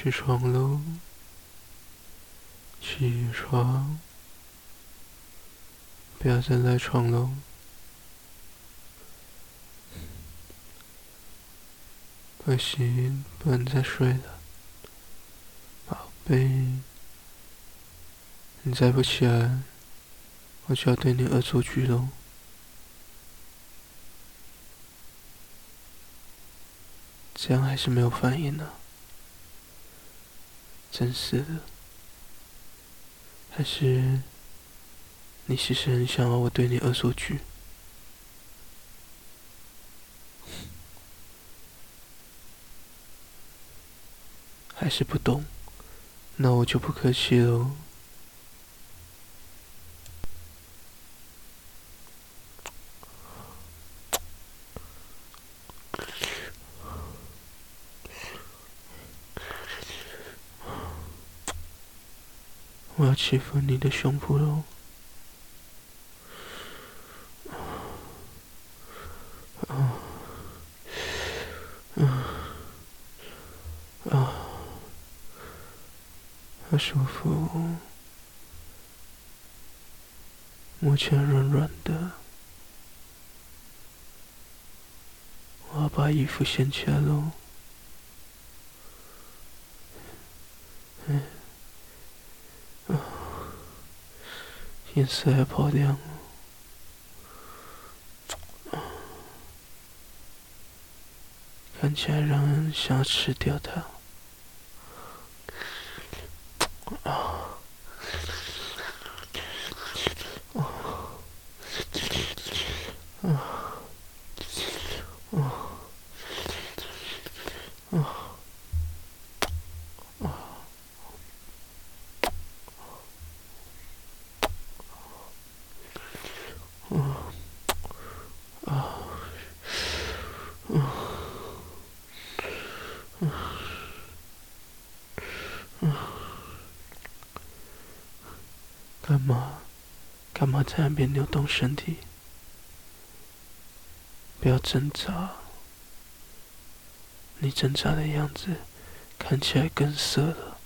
起床喽！起床！不要再赖床喽！不行，不能再睡了，宝贝，你再不起来，我就要对你恶作剧喽！这样还是没有反应呢？真是的，还是你其实很想要我对你恶作剧？还是不懂？那我就不客气喽。我要欺负你的胸部喽！啊，啊，啊，好舒服，摸起来软软的。我要把衣服掀起来喽！颜色还跑亮了，看起来让人想吃掉它。干嘛？干嘛在那边扭动身体？不要挣扎！你挣扎的样子看起来更色了，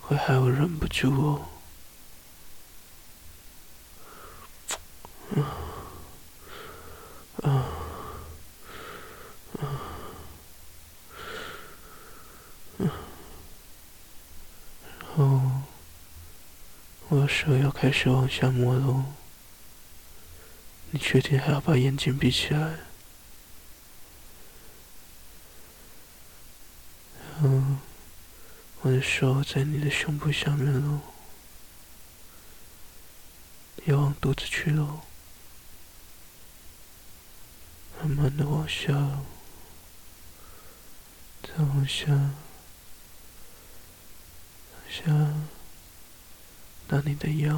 会害我忍不住哦。哦我的手要开始往下摸喽，你确定还要把眼睛闭起来？嗯，我的手在你的胸部下面喽，要往肚子去喽，慢慢的往下，再往下，下。那你的腰，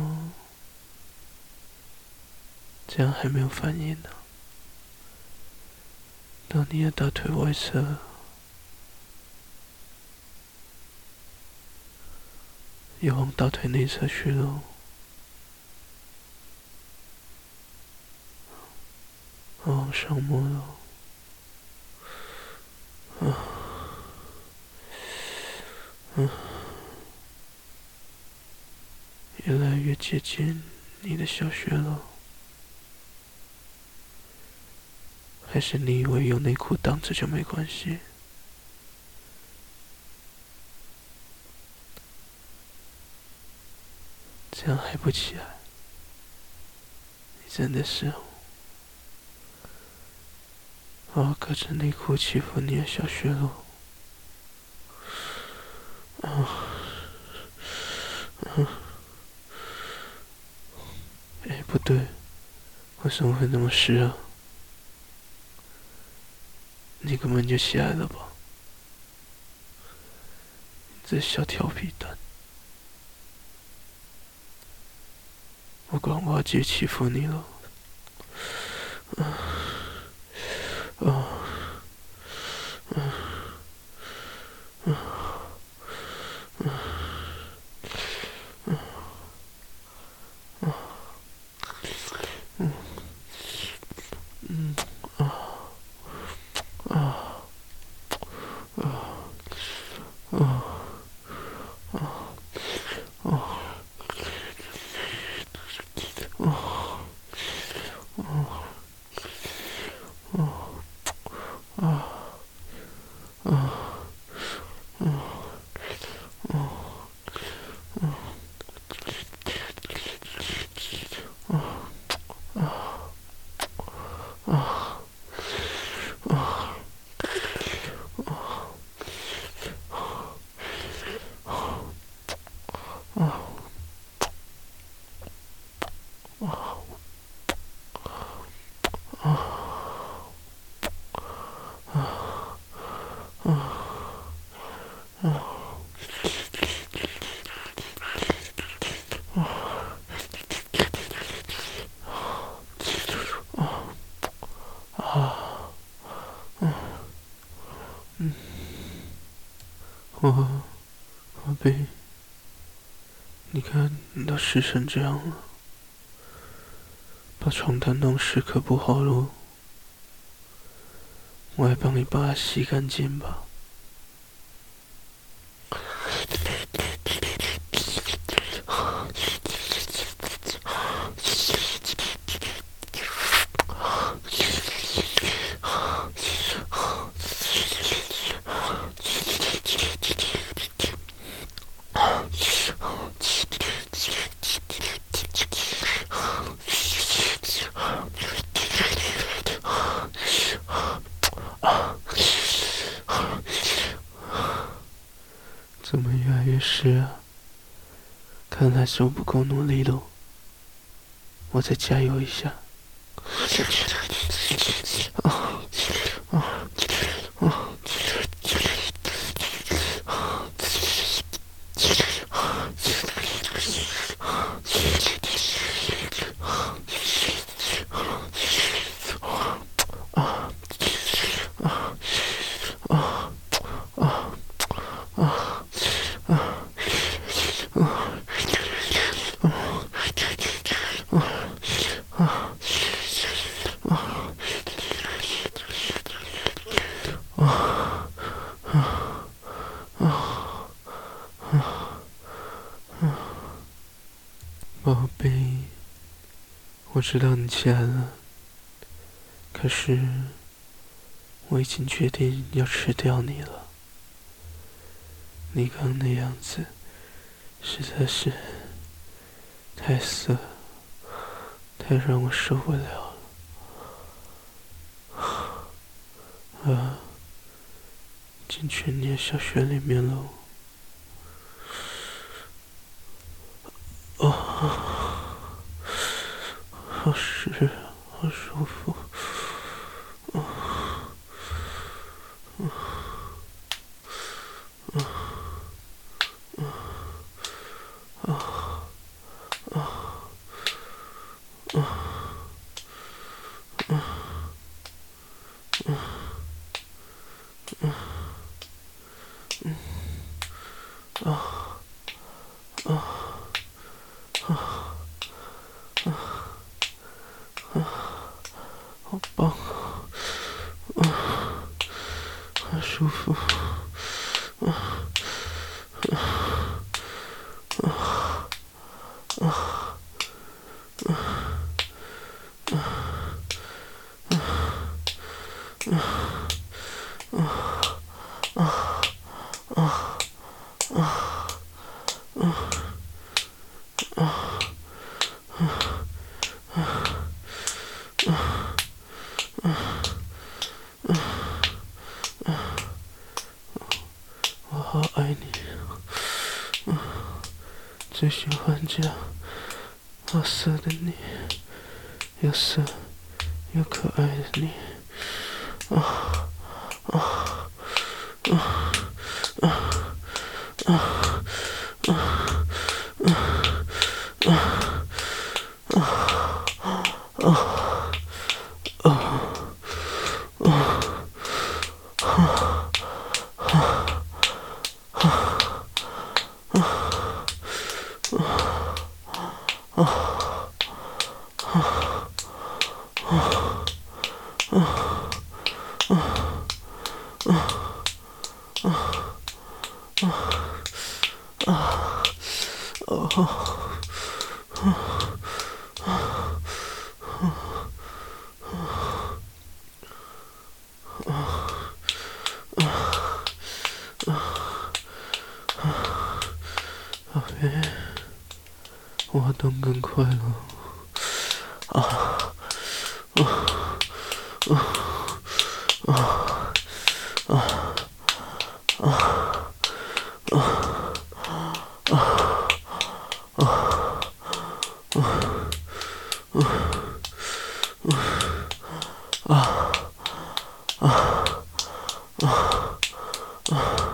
这样还没有反应呢。那你的大腿外侧，又往大腿内侧去喽。往上摸了。啊，嗯。越来越接近你的小穴了，还是你以为有内裤挡着就没关系？这样还不起来？你真的是……我要隔着内裤欺负你的小穴了。啊，哎。不对，为什么会那么湿啊？你根本就起来了吧？这小调皮蛋！不管，我要继续欺负你了。啊 아 네. 你看你都湿成这样了，把床单弄湿可不好喽。我来帮你把它洗干净吧。怎么越来越湿啊？看来是我不够努力喽，我再加油一下。宝贝，我知道你起来了，可是我已经决定要吃掉你了。你刚那样子实在是太色，太让我受不了了。啊，进去你的小穴里面喽。je. Oh. 我好爱你。最喜欢这样，好色的你，又色又可爱的你，啊啊啊啊啊啊啊啊啊 당근 커요. 아, 아, 아, 아, 아, 아, 아, 아, 아, 아, 아, 아, 아,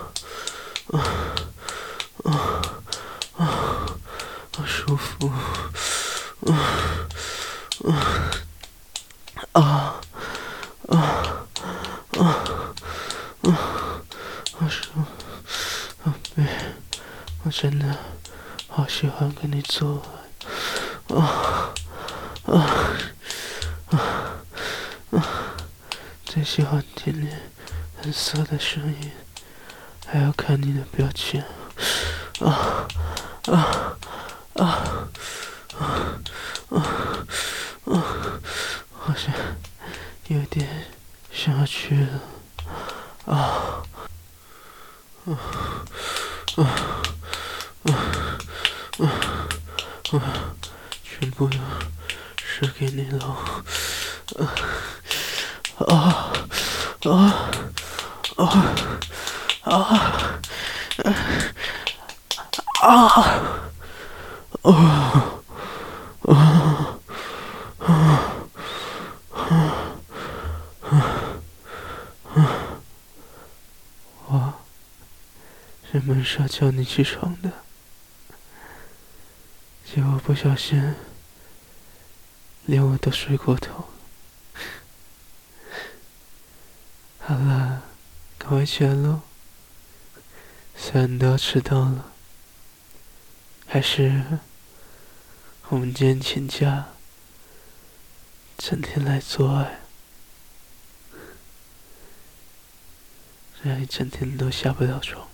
了，啊，啊，啊。我真的好喜欢跟你做爱，啊啊啊啊！最喜欢听你很色的声音，还要看你的表情，啊啊啊啊啊啊！好像有点想要去了，啊啊啊！啊啊，全部都是给你了，啊啊啊啊啊啊啊啊啊！我是门少叫你起床的。结果不小心，连我都睡过头。好了，赶快起来喽！虽然都要迟到了，还是我们今天请假，整天来做爱，让一整天都下不了床。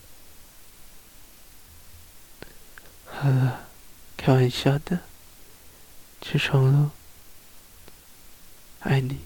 好了。开玩笑的，起床了，爱你。